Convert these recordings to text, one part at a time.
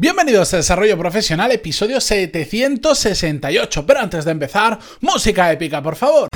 Bienvenidos a Desarrollo Profesional, episodio 768. Pero antes de empezar, música épica, por favor.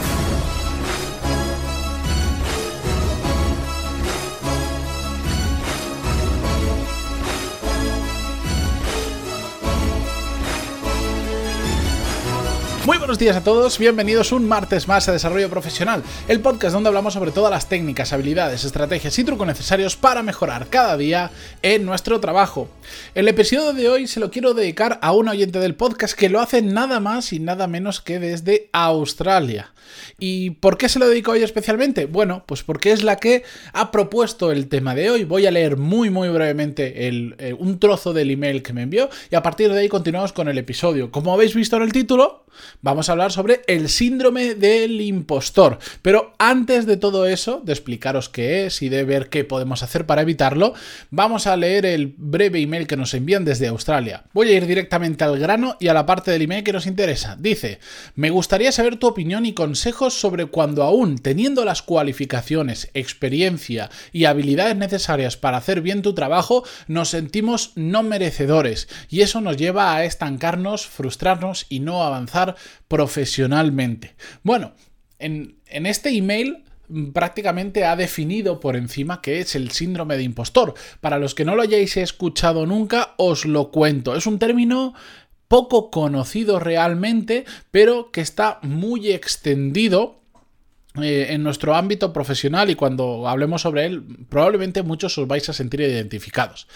Buenos días a todos, bienvenidos un martes más a Desarrollo Profesional, el podcast donde hablamos sobre todas las técnicas, habilidades, estrategias y trucos necesarios para mejorar cada día en nuestro trabajo. El episodio de hoy se lo quiero dedicar a un oyente del podcast que lo hace nada más y nada menos que desde Australia. ¿Y por qué se lo dedico hoy especialmente? Bueno, pues porque es la que ha propuesto el tema de hoy. Voy a leer muy muy brevemente eh, un trozo del email que me envió y a partir de ahí continuamos con el episodio. Como habéis visto en el título, vamos a hablar sobre el síndrome del impostor. Pero antes de todo eso, de explicaros qué es y de ver qué podemos hacer para evitarlo, vamos a leer el breve email que nos envían desde Australia. Voy a ir directamente al grano y a la parte del email que nos interesa. Dice, me gustaría saber tu opinión y consejos sobre cuando aún teniendo las cualificaciones, experiencia y habilidades necesarias para hacer bien tu trabajo, nos sentimos no merecedores y eso nos lleva a estancarnos, frustrarnos y no avanzar profesionalmente. Bueno, en, este email mm, prácticamente ha definido por encima qué es el síndrome de impostor. Para los que no lo hayáis escuchado nunca, os lo cuento. Es un término poco conocido realmente, pero que está muy extendido eh, en nuestro ámbito profesional y cuando hablemos sobre él, probablemente muchos os vais a sentir identificados.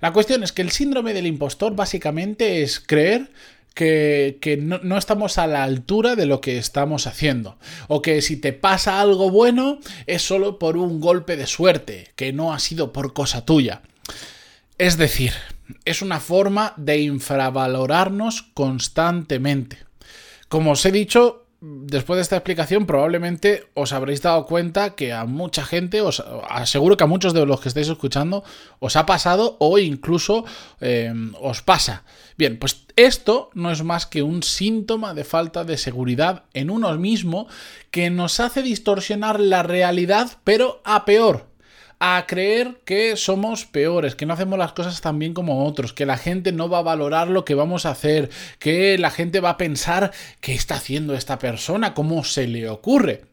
La cuestión es que el síndrome del impostor básicamente es creer que, no, estamos a la altura de lo que estamos haciendo. O que si te pasa algo bueno es solo por un golpe de suerte, que no ha sido por cosa tuya. Es decir, es una forma de infravalorarnos constantemente. Como os he dicho, después de esta explicación probablemente os habréis dado cuenta que a mucha gente, os aseguro que a muchos de los que estáis escuchando, os ha pasado o incluso eh, os pasa. Bien, pues esto no es más que un síntoma de falta de seguridad en uno mismo que nos hace distorsionar la realidad, pero a peor a creer que somos peores, que no hacemos las cosas tan bien como otros, que la gente no va a valorar lo que vamos a hacer, que la gente va a pensar qué está haciendo esta persona, cómo se le ocurre.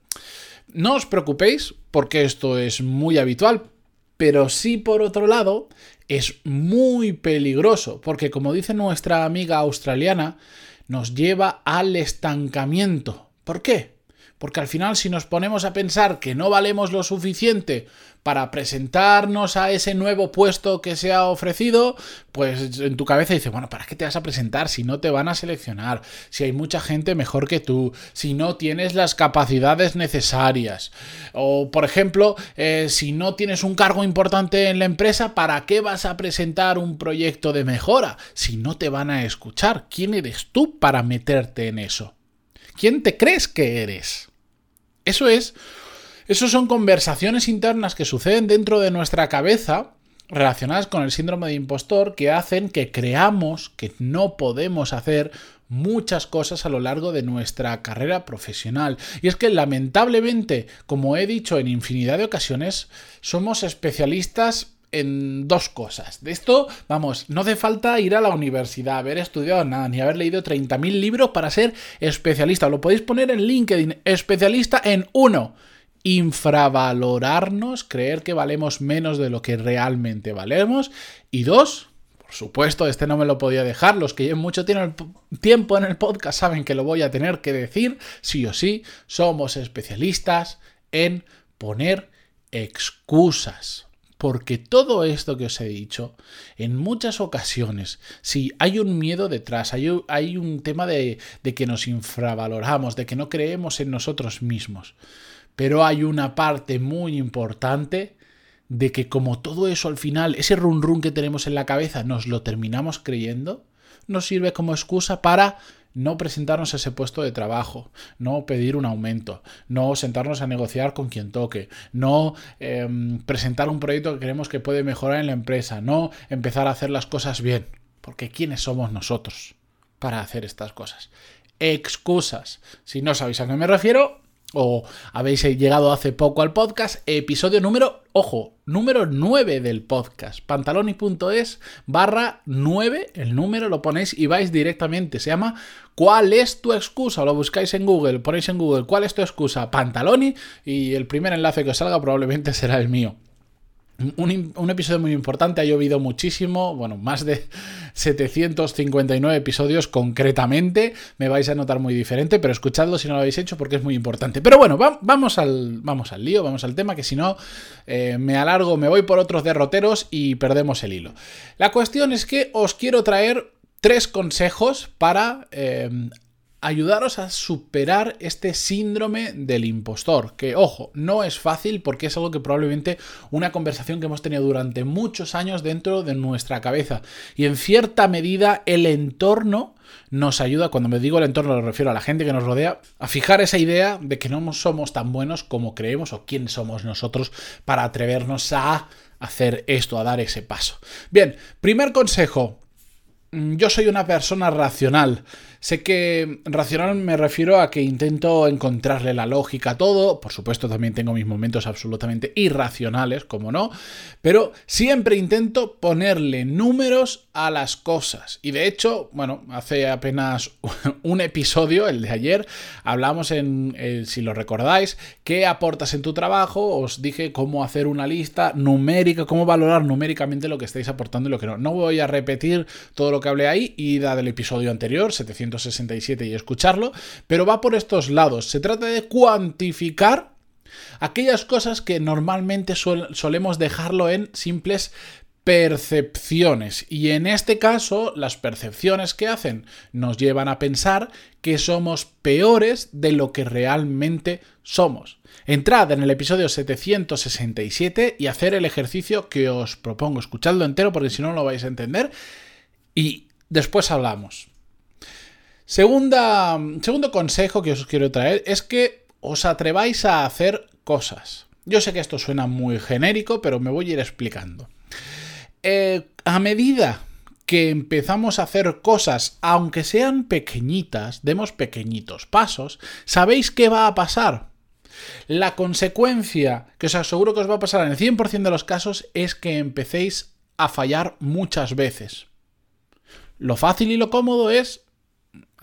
No os preocupéis, porque esto es muy habitual, pero sí por otro lado es muy peligroso, porque como dice nuestra amiga australiana, nos lleva al estancamiento. ¿Por qué? Porque al final si nos ponemos a pensar que no valemos lo suficiente para presentarnos a ese nuevo puesto que se ha ofrecido, pues en tu cabeza dices, bueno, ¿para qué te vas a presentar si no te van a seleccionar? Si hay mucha gente mejor que tú, si no tienes las capacidades necesarias. O, por ejemplo, eh, si no tienes un cargo importante en la empresa, ¿para qué vas a presentar un proyecto de mejora si no te van a escuchar? ¿Quién eres tú para meterte en eso? ¿Quién te crees que eres? Eso es, eso son conversaciones internas que suceden dentro de nuestra cabeza relacionadas con el síndrome de impostor que hacen que creamos que no podemos hacer muchas cosas a lo largo de nuestra carrera profesional. Y es que lamentablemente, como he dicho en infinidad de ocasiones, somos especialistas en dos cosas. De esto, vamos, no hace falta ir a la universidad, haber estudiado nada, ni haber leído 30.000 libros para ser especialista. Lo podéis poner en LinkedIn, especialista en uno. Infravalorarnos, creer que valemos menos de lo que realmente valemos. Y dos, por supuesto, este no me lo podía dejar. Los que llevan mucho tiempo en el podcast saben que lo voy a tener que decir, sí o sí, somos especialistas en poner excusas. Porque todo esto que os he dicho, en muchas ocasiones, si hay un miedo detrás, hay, hay un tema de, de que nos infravaloramos, de que no creemos en nosotros mismos. Pero hay una parte muy importante de que como todo eso al final, ese run run que tenemos en la cabeza, nos lo terminamos creyendo, nos sirve como excusa para no presentarnos a ese puesto de trabajo, no pedir un aumento, no sentarnos a negociar con quien toque, no em, presentar un proyecto que creemos que puede mejorar en la empresa, no empezar a hacer las cosas bien. Porque ¿quiénes somos nosotros para hacer estas cosas? Excusas. Si no sabéis a qué me refiero, o habéis llegado hace poco al podcast, episodio número, ojo, número 9 del podcast, pantaloni.es barra 9, el número lo ponéis y vais directamente, se llama ¿Cuál es tu excusa? Lo buscáis en Google, ponéis en Google ¿Cuál es tu excusa? Pantaloni y el primer enlace que os salga probablemente será el mío. Un, episodio muy importante, ha llovido muchísimo, bueno, más de 759 episodios concretamente, me vais a notar muy diferente, pero escuchadlo si no lo habéis hecho porque es muy importante. Pero bueno, vamos, al, vamos al lío, vamos al tema, que si no eh, me alargo, me voy por otros derroteros y perdemos el hilo. La cuestión es que os quiero traer tres consejos para eh, ayudaros a superar este síndrome del impostor, que ojo, no es fácil porque es algo que probablemente una conversación que hemos tenido durante muchos años dentro de nuestra cabeza y en cierta medida el entorno nos ayuda, cuando me digo el entorno lo refiero a la gente que nos rodea, a fijar esa idea de que no somos tan buenos como creemos o quién somos nosotros para atrevernos a hacer esto, a dar ese paso. Bien, primer consejo, yo soy una persona racional. Sé que racional me refiero a que intento encontrarle la lógica a todo. Por supuesto, también tengo mis momentos absolutamente irracionales, como no. Pero siempre intento ponerle números a las cosas. Y de hecho, bueno, hace apenas un episodio, el de ayer, hablamos en, eh, si lo recordáis, qué aportas en tu trabajo. Os dije cómo hacer una lista numérica, cómo valorar numéricamente lo que estáis aportando y lo que no. No voy a repetir todo lo que hablé ahí, ida del episodio anterior, 700 167 y escucharlo, pero va por estos lados. Se trata de cuantificar aquellas cosas que normalmente solemos dejarlo en simples percepciones. Y en este caso, las percepciones que hacen nos llevan a pensar que somos peores de lo que realmente somos. Entrad en el episodio 767 y hacer el ejercicio que os propongo. Escuchadlo entero porque si no, no lo vais a entender. Y después hablamos. Segunda, segundo consejo que os quiero traer es que os atreváis a hacer cosas. Yo sé que esto suena muy genérico, pero me voy a ir explicando. Eh, a medida que empezamos a hacer cosas, aunque sean pequeñitas, demos pequeñitos pasos, ¿sabéis qué va a pasar? La consecuencia que os aseguro que os va a pasar en el 100% de los casos es que empecéis a fallar muchas veces. Lo fácil y lo cómodo es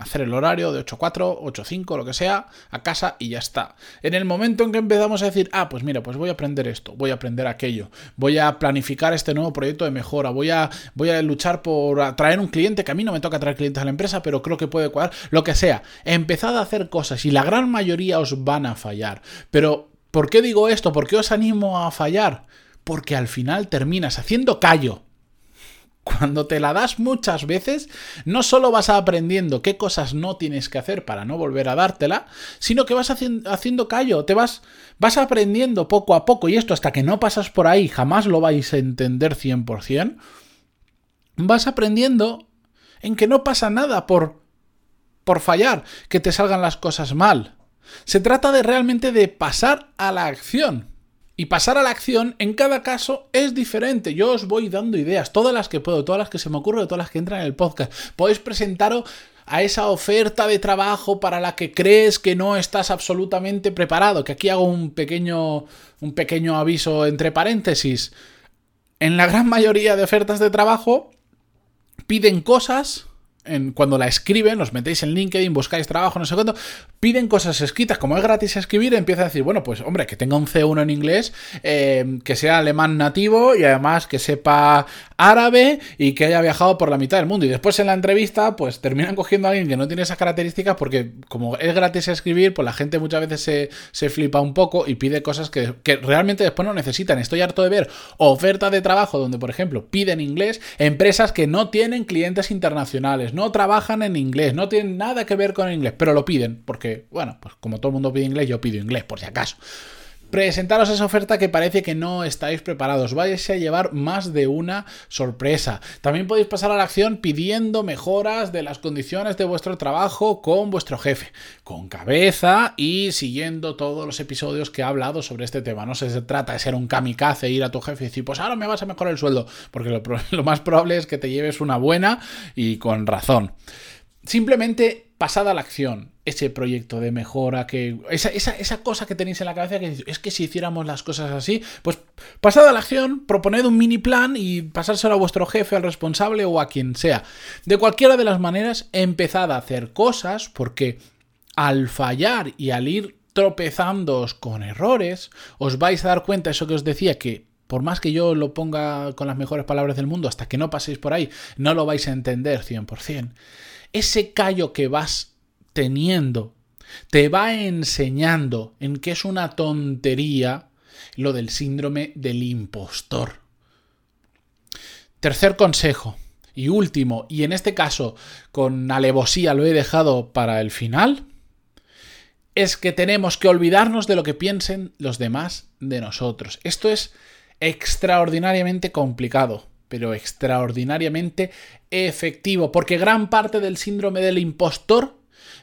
hacer el horario de 8 a 4, 8 a 5, lo que sea, a casa y ya está. En el momento en que empezamos a decir, ah, pues mira, pues voy a aprender esto, voy a aprender aquello, voy a planificar este nuevo proyecto de mejora, voy a, voy a luchar por atraer un cliente, que a mí no me toca traer clientes a la empresa, pero creo que puede cuadrar, lo que sea. Empezad a hacer cosas y la gran mayoría os van a fallar. Pero, ¿por qué digo esto? ¿Por qué os animo a fallar? Porque al final terminas haciendo callo cuando te la das muchas veces, no solo vas aprendiendo qué cosas no tienes que hacer para no volver a dártela, sino que vas haciendo callo, te vas, vas aprendiendo poco a poco, y esto hasta que no pasas por ahí jamás lo vais a entender 100%, vas aprendiendo en que no pasa nada por, por fallar, que te salgan las cosas mal. Se trata de realmente de pasar a la acción. Y pasar a la acción en cada caso es diferente. Yo os voy dando ideas, todas las que puedo, todas las que se me ocurren, todas las que entran en el podcast. Podéis presentaros a esa oferta de trabajo para la que crees que no estás absolutamente preparado. Que aquí hago un pequeño, un pequeño aviso entre paréntesis. En la gran mayoría de ofertas de trabajo piden cosas cuando la escriben, os metéis en LinkedIn, buscáis trabajo, no sé cuánto, piden cosas escritas, como es gratis escribir, empieza a decir, bueno, pues hombre, que tenga un C1 en inglés, eh, que sea alemán nativo y además que sepa árabe y que haya viajado por la mitad del mundo. Y después en la entrevista, pues terminan cogiendo a alguien que no tiene esas características porque como es gratis escribir, pues la gente muchas veces se, flipa un poco y pide cosas que, que realmente después no necesitan. Estoy harto de ver ofertas de trabajo donde, por ejemplo, piden inglés empresas que no tienen clientes internacionales no trabajan en inglés, no tienen nada que ver con el inglés, pero lo piden, porque, bueno, pues como todo el mundo pide inglés, yo pido inglés, por si acaso. Presentaros esa oferta que parece que no estáis preparados. Vais a llevar más de una sorpresa. También podéis pasar a la acción pidiendo mejoras de las condiciones de vuestro trabajo con vuestro jefe, con cabeza y siguiendo todos los episodios que he hablado sobre este tema. No se trata de ser un kamikaze, ir a tu jefe y decir, pues ahora me vas a mejorar el sueldo, porque lo, lo más probable es que te lleves una buena y con razón. Simplemente pasada la acción, ese proyecto de mejora, que esa, esa, cosa que tenéis en la cabeza que es que si hiciéramos las cosas así, pues pasada la acción, proponed un mini plan y pasárselo a vuestro jefe, al responsable o a quien sea. De cualquiera de las maneras, empezad a hacer cosas porque al fallar y al ir tropezándoos con errores, os vais a dar cuenta, eso que os decía, que por más que yo lo ponga con las mejores palabras del mundo, hasta que no paséis por ahí, no lo vais a entender 100% ese callo que vas teniendo te va enseñando en que es una tontería lo del síndrome del impostor. Tercer consejo y último, y en este caso con alevosía lo he dejado para el final, es que tenemos que olvidarnos de lo que piensen los demás de nosotros. Esto es extraordinariamente complicado pero extraordinariamente efectivo, porque gran parte del síndrome del impostor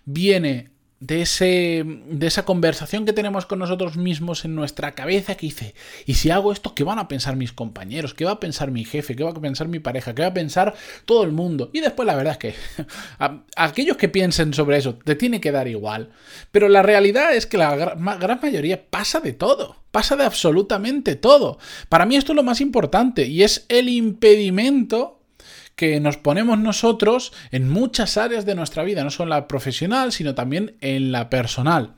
viene de, ese, de esa conversación que tenemos con nosotros mismos en nuestra cabeza que dice, ¿y si hago esto, qué van a pensar mis compañeros? ¿Qué va a pensar mi jefe? ¿Qué va a pensar mi pareja? ¿Qué va a pensar todo el mundo? Y después la verdad es que a, aquellos que piensen sobre eso te tiene que dar igual. Pero la realidad es que la gran mayoría pasa de todo. Pasa de absolutamente todo. Para mí esto es lo más importante y es el impedimento que nos ponemos nosotros en muchas áreas de nuestra vida, no solo en la profesional, sino también en la personal.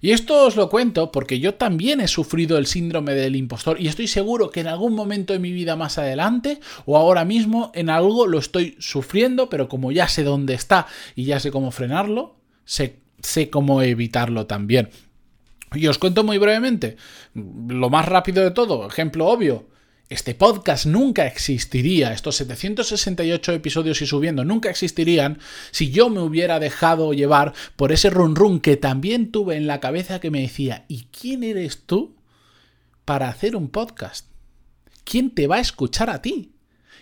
Y esto os lo cuento porque yo también he sufrido el síndrome del impostor y estoy seguro que en algún momento de mi vida más adelante o ahora mismo en algo lo estoy sufriendo, pero como ya sé dónde está y ya sé cómo frenarlo, sé, sé cómo evitarlo también. Y os cuento muy brevemente, lo más rápido de todo, ejemplo obvio, este podcast nunca existiría, estos 768 episodios y subiendo nunca existirían si yo me hubiera dejado llevar por ese run run que también tuve en la cabeza que me decía, ¿y quién eres tú para hacer un podcast? ¿Quién te va a escuchar a ti?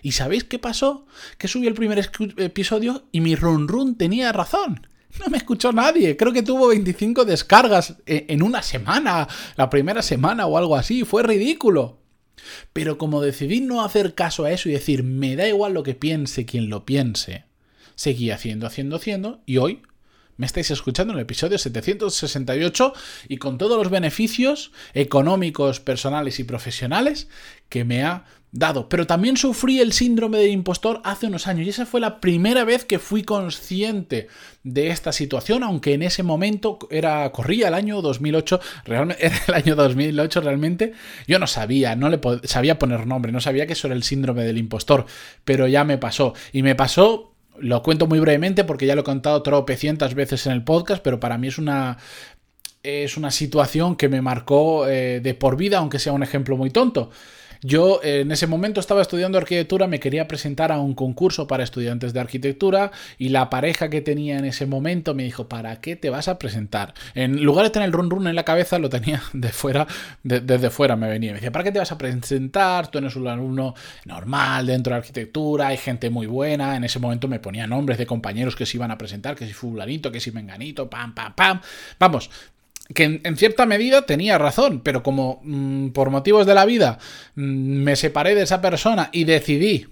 ¿Y sabéis qué pasó? Que subí el primer episodio y mi run run tenía razón. No me escuchó nadie. Creo que tuvo 25 descargas e-, en una semana, la primera semana o algo así. Fue ridículo. Pero como decidí no hacer caso a eso y decir, me da igual lo que piense quien lo piense, seguí haciendo, haciendo, haciendo, y hoy me estáis escuchando en el episodio 768 y con todos los beneficios económicos, personales y profesionales que me ha dado. Pero también sufrí el síndrome del impostor hace unos años y esa fue la primera vez que fui consciente de esta situación, aunque en ese momento era corría el año 2008, realmente era el año 2008 realmente. Yo no sabía, no le sabía poner nombre, no sabía que eso era el síndrome del impostor, pero ya me pasó y me pasó lo cuento muy brevemente porque ya lo he contado tropecientas veces en el podcast, pero para mí es una, es una situación que me marcó eh, de por vida, aunque sea un ejemplo muy tonto. Yo en ese momento estaba estudiando arquitectura, me quería presentar a un concurso para estudiantes de arquitectura y la pareja que tenía en ese momento me dijo, ¿para qué te vas a presentar? En lugar de tener el run run en la cabeza, lo tenía de fuera, desde fuera me venía. Me decía, ¿para qué te vas a presentar? Tú eres un alumno normal dentro de arquitectura, hay gente muy buena. En ese momento me ponía nombres de compañeros que se iban a presentar, que si fulanito, que si menganito, pam, pam, pam. Vamos, que en, cierta medida tenía razón, pero como mm, por motivos de la vida mm, me separé de esa persona y decidí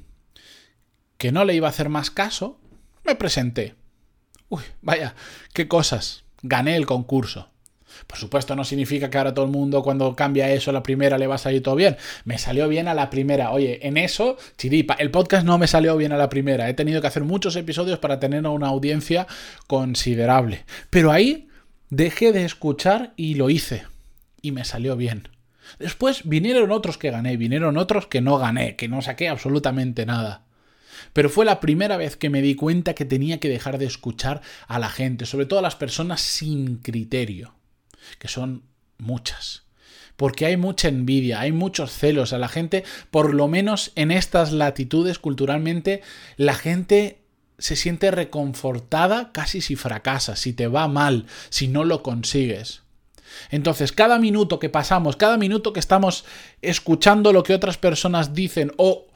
que no le iba a hacer más caso, me presenté. Uy, vaya, qué cosas. Gané el concurso. Por supuesto, no significa que ahora todo el mundo cuando cambia eso la primera le va a salir todo bien. Me salió bien a la primera. Oye, en eso, chiripa, el podcast no me salió bien a la primera. He tenido que hacer muchos episodios para tener una audiencia considerable. Pero ahí Dejé de escuchar y lo hice. Y me salió bien. Después vinieron otros que gané, vinieron otros que no gané, que no saqué absolutamente nada. Pero fue la primera vez que me di cuenta que tenía que dejar de escuchar a la gente, sobre todo a las personas sin criterio, que son muchas. Porque hay mucha envidia, hay muchos celos a la gente, por lo menos en estas latitudes culturalmente, la gente se siente reconfortada casi si fracasas, si te va mal, si no lo consigues. Entonces, cada minuto que pasamos, cada minuto que estamos escuchando lo que otras personas dicen o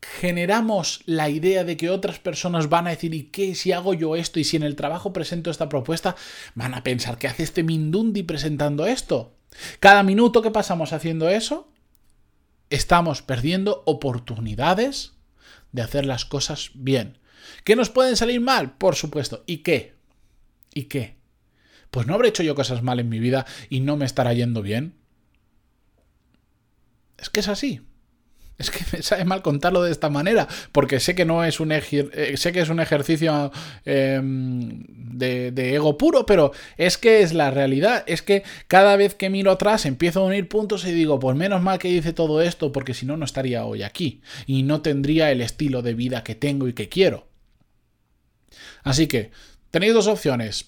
generamos la idea de que otras personas van a decir, ¿y qué si hago yo esto? Y si en el trabajo presento esta propuesta, van a pensar, ¿qué hace este Mindundi presentando esto? Cada minuto que pasamos haciendo eso, estamos perdiendo oportunidades de hacer las cosas bien. ¿Que nos pueden salir mal? Por supuesto. ¿Y qué? ¿Y qué? Pues no habré hecho yo cosas mal en mi vida y no me estará yendo bien. Es que es así. Es que me sabe mal contarlo de esta manera, porque sé que no es un, eh, sé que es un ejercicio em, de, de, ego puro, pero es que es la realidad. Es que cada vez que miro atrás empiezo a unir puntos y digo, pues menos mal que hice todo esto, porque si no, no estaría hoy aquí y no tendría el estilo de vida que tengo y que quiero. Así que tenéis dos opciones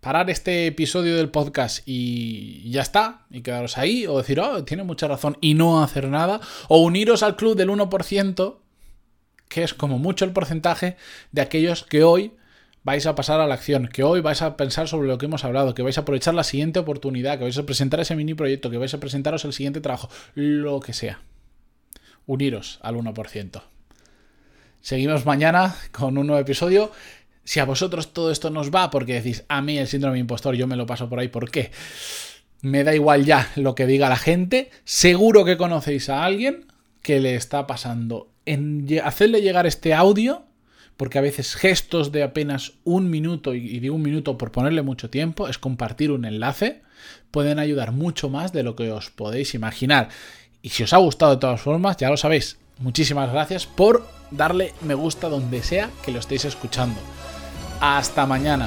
parar este episodio del podcast y ya está, y quedaros ahí, o decir, oh, tiene mucha razón, y no hacer nada, o uniros al club del 1%, que es como mucho el porcentaje de aquellos que hoy vais a pasar a la acción, que hoy vais a pensar sobre lo que hemos hablado, que vais a aprovechar la siguiente oportunidad, que vais a presentar ese mini proyecto, que vais a presentaros el siguiente trabajo, lo que sea. Uniros al 1%. Seguimos mañana con un nuevo episodio. Si a vosotros todo esto nos va porque decís, a mí el síndrome impostor yo me lo paso por ahí, ¿por qué? Me da igual ya lo que diga la gente. Seguro que conocéis a alguien que le está pasando. En hacerle llegar este audio, porque a veces gestos de apenas un minuto, y digo un minuto por ponerle mucho tiempo, es compartir un enlace, pueden ayudar mucho más de lo que os podéis imaginar. Y si os ha gustado de todas formas, ya lo sabéis. Muchísimas gracias por darle me gusta donde sea que lo estéis escuchando. Hasta mañana.